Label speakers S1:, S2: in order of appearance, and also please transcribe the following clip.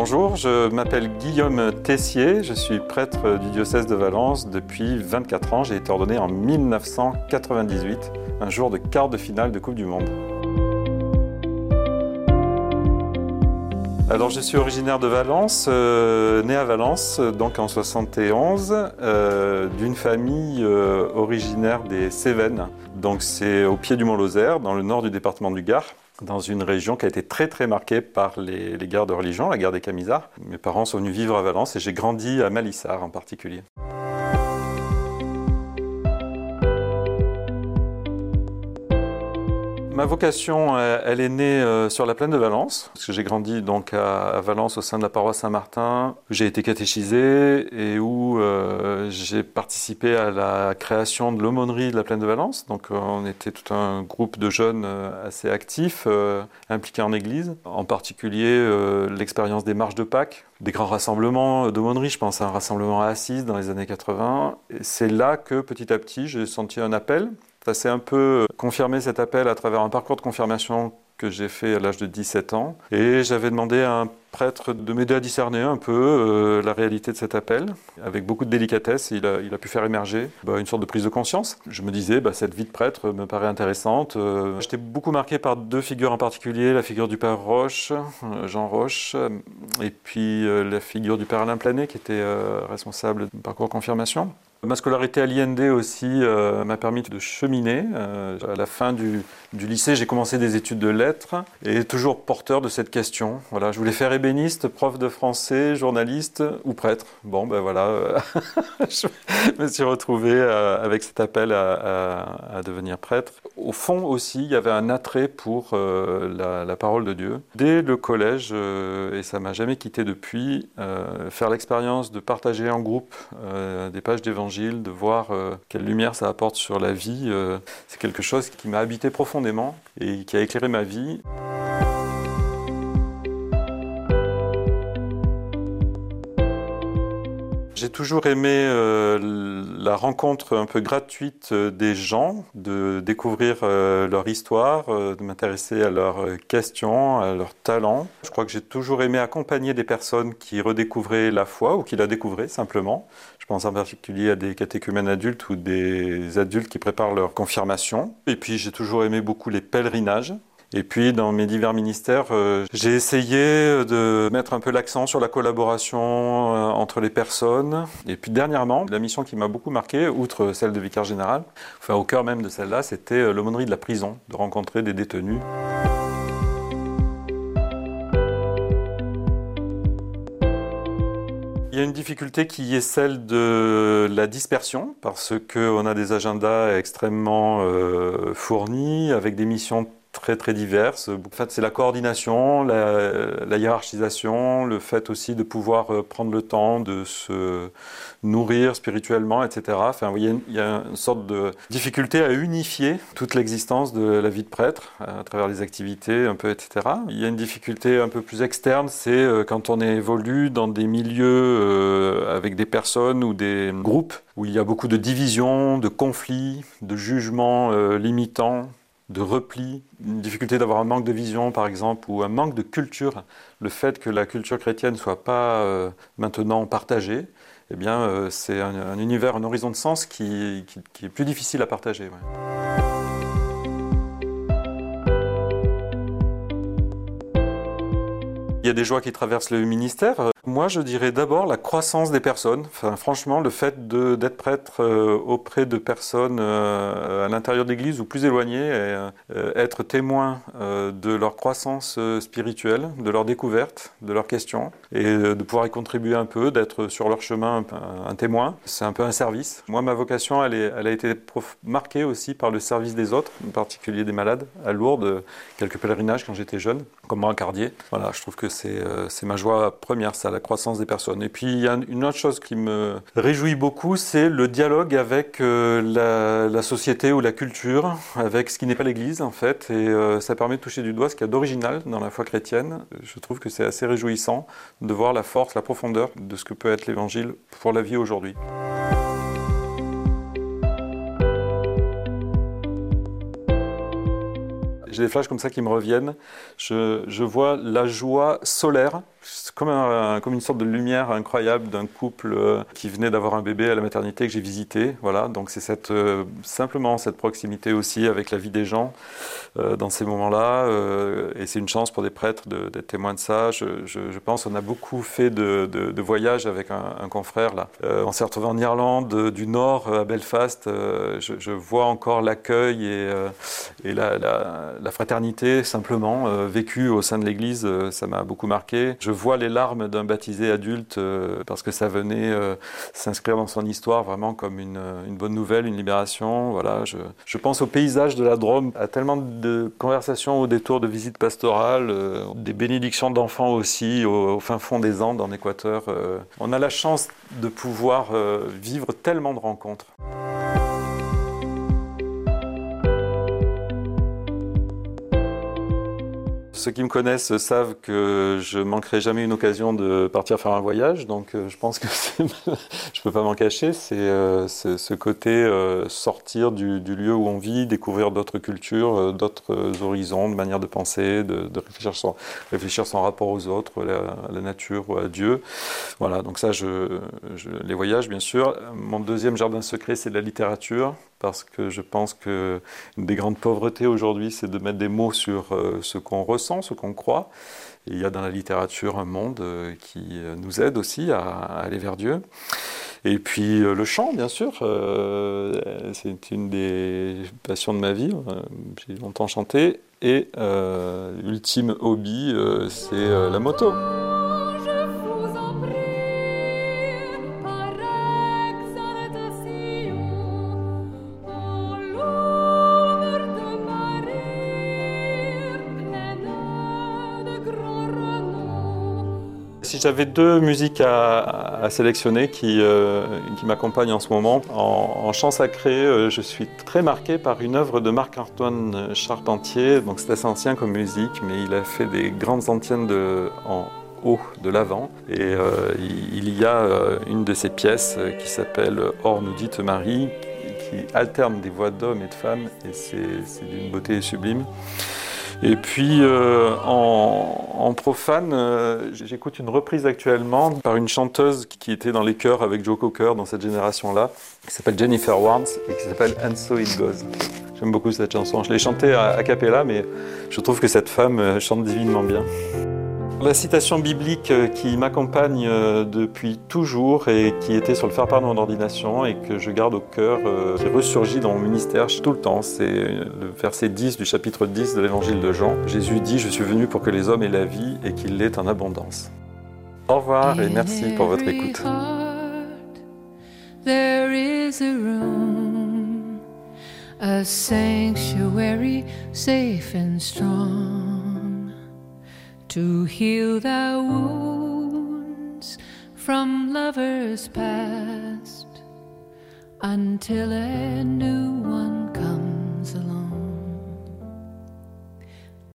S1: Bonjour, je m'appelle Guillaume Tessier, je suis prêtre du diocèse de Valence depuis 24 ans. J'ai été ordonné en 1998, un jour de quart de finale de Coupe du Monde. Alors je suis originaire de Valence, euh, né à Valence, donc en 71, euh, d'une famille euh, originaire des Cévennes. Donc c'est au pied du Mont Lozère, dans le nord du département du Gard, dans une région qui a été très très marquée par les, les guerres de religion, la guerre des Camisards. Mes parents sont venus vivre à Valence et j'ai grandi à Malissard en particulier. Ma vocation, euh, elle est née euh, sur la plaine de Valence, parce que j'ai grandi donc à Valence au sein de la paroisse Saint-Martin, où j'ai été catéchisé et où euh, j'ai participé à la création de l'aumônerie de la plaine de Valence. Donc on était tout un groupe de jeunes assez actifs, impliqués en église, en particulier l'expérience des marches de Pâques, des grands rassemblements d'aumônerie, je pense à un rassemblement à Assise dans les années 80. C'est là que petit à petit j'ai senti un appel ça s'est un peu confirmé cet appel à travers un parcours de confirmation que j'ai fait à l'âge de 17 ans. Et j'avais demandé à un prêtre de m'aider à discerner un peu euh, la réalité de cet appel. Avec beaucoup de délicatesse, il a, pu faire émerger bah, une sorte de prise de conscience. Je me disais, bah, cette vie de prêtre me paraît intéressante. Euh, J'étais beaucoup marqué par deux figures en particulier, la figure du père Roche, euh, Jean Roche, et puis la figure du père Alain Planet, qui était responsable du parcours confirmation. Ma scolarité à l'IND aussi m'a permis de cheminer. À la fin du, du lycée, j'ai commencé des études de lettres et toujours porteur de cette question. Voilà, je voulais faire ébéniste, prof de français, journaliste ou prêtre. Bon, ben voilà, euh, je me suis retrouvé avec cet appel à, devenir prêtre. Au fond aussi, il y avait un attrait pour la, la, parole de Dieu. Dès le collège, et ça m'a jamais quitté depuis, faire l'expérience de partager en groupe des pages d'évangile de voir euh, quelle lumière ça apporte sur la vie, euh, c'est quelque chose qui m'a habité profondément et qui a éclairé ma vie. J'ai toujours aimé euh, la rencontre un peu gratuite euh, des gens, de découvrir euh, leur histoire, de m'intéresser à leurs questions, à leurs talents. Je crois que j'ai toujours aimé accompagner des personnes qui redécouvraient la foi ou qui la découvraient simplement. Je pense en particulier à des catéchumènes adultes ou des adultes qui préparent leur confirmation. Et puis j'ai toujours aimé beaucoup les pèlerinages. Et puis, dans mes divers ministères, euh, j'ai essayé de mettre un peu l'accent sur la collaboration euh, entre les personnes. Et puis, dernièrement, la mission qui m'a beaucoup marqué, outre celle de vicaire général, enfin au cœur même de celle-là, c'était euh, l'aumônerie de la prison, de rencontrer des détenus. Il y a une difficulté qui est celle de la dispersion, parce qu'on a des agendas extrêmement fournis, avec des missions très très diverses. En fait, c'est la coordination, la, hiérarchisation, le fait aussi de pouvoir euh, prendre le temps de se nourrir spirituellement, etc. Enfin, il y a une sorte de difficulté à unifier toute l'existence de la vie de prêtre à travers les activités, un peu, etc. Il y a une difficulté un peu plus externe, c'est euh, quand on évolue dans des milieux euh, avec des personnes ou des groupes où il y a beaucoup de divisions, de conflits, de jugements limitants, de repli, une difficulté d'avoir un manque de vision par exemple, ou un manque de culture, le fait que la culture chrétienne ne soit pas euh, maintenant partagée, eh bien euh, c'est un, un, univers, un horizon de sens qui, est plus difficile à partager. Il y a des joies qui traversent le ministère. Moi, je dirais d'abord la croissance des personnes. Franchement, le fait d'être prêtre euh, auprès de personnes euh, à l'intérieur de l'Église ou plus éloignées, euh, être témoin de leur croissance spirituelle, de leur découverte, de leurs questions, et de pouvoir y contribuer un peu, d'être sur leur chemin un, un témoin, c'est un peu un service. Moi, ma vocation, elle, a été marquée aussi par le service des autres, en particulier des malades, à Lourdes, quelques pèlerinages quand j'étais jeune, comme moi à Cardier. Voilà, je trouve que c'est ma joie première, ça, la croissance des personnes. Et puis, il y a une autre chose qui me réjouit beaucoup, c'est le dialogue avec euh, la, société ou la culture, avec ce qui n'est pas l'Église, en fait. Et euh, ça permet de toucher du doigt ce qu'il y a d'original dans la foi chrétienne. Je trouve que c'est assez réjouissant de voir la force, la profondeur de ce que peut être l'Évangile pour la vie aujourd'hui. j'ai des flashs comme ça qui me reviennent. Je vois la joie solaire comme, un, comme une sorte de lumière incroyable d'un couple euh, qui venait d'avoir un bébé à la maternité que j'ai visité. Voilà, donc c'est euh, simplement cette proximité aussi avec la vie des gens euh, dans ces moments-là. et c'est une chance pour des prêtres d'être témoins de ça. Je, pense qu'on a beaucoup fait de, voyages avec un, confrère là. on s'est retrouvé en Irlande du Nord à Belfast. Je, vois encore l'accueil et, la, fraternité simplement vécue au sein de l'Église. ça m'a beaucoup marqué. Vois les larmes d'un baptisé adulte euh, parce que ça venait euh, s'inscrire dans son histoire vraiment comme une, bonne nouvelle, une libération. Voilà, je, je, pense au paysage de la Drôme, à tellement de conversations au détour de visites pastorales, euh, des bénédictions d'enfants aussi au, fin fond des Andes en Équateur. on a la chance de pouvoir vivre tellement de rencontres. Ceux qui me connaissent savent que je manquerai jamais une occasion de partir faire un voyage, donc euh, je pense que je peux pas m'en cacher. C'est euh, ce côté euh, sortir du, lieu où on vit, découvrir d'autres cultures, d'autres horizons, de manière de penser, de, réfléchir, son rapport aux autres, à la, nature ou à Dieu. Voilà, donc ça, les voyages, bien sûr. Mon deuxième jardin secret, c'est la littérature parce que je pense que une des grandes pauvretés aujourd'hui, c'est de mettre des mots sur euh, ce qu'on ressent, ce qu'on croit. Il y a dans la littérature un monde euh, qui euh, nous aide aussi à, aller vers Dieu. Et puis le chant, bien sûr, c'est une des passions de ma vie. J'ai longtemps chanté. Et l'ultime hobby, c'est la moto. J'avais deux musiques à, sélectionner qui, euh, qui m'accompagnent en ce moment, en, chant sacré, euh, je suis très marqué par une œuvre de Marc-Antoine Charpentier. Donc c'est assez ancien comme musique, mais il a fait des grandes antiennes de, en haut de l'avant. Et euh, il, y a une de ses pièces qui s'appelle Or nous dit Marie, qui alterne des voix d'hommes et de femmes, et c'est d'une beauté sublime. Et puis euh, en, profane, euh, j'écoute une reprise actuellement par une chanteuse qui était dans les chœurs avec Joe Cocker dans cette génération-là, qui s'appelle Jennifer Warnes et qui s'appelle And So It Goes. J'aime beaucoup cette chanson. Je l'ai chantée à, a cappella, mais je trouve que cette femme euh, chante divinement bien. La citation biblique euh, qui m'accompagne euh, depuis toujours et qui était sur le faire-part de mon ordination et que je garde au cœur, euh, qui ressurgit dans mon ministère tout le temps, c'est le verset 10 du chapitre 10 de l'évangile de Jean. Jésus dit Je suis venu pour que les hommes aient la vie et qu'ils l'aient en abondance. Au revoir et merci pour votre écoute. There is a room, a sanctuary safe and strong. To heal the wounds from lovers past until a new one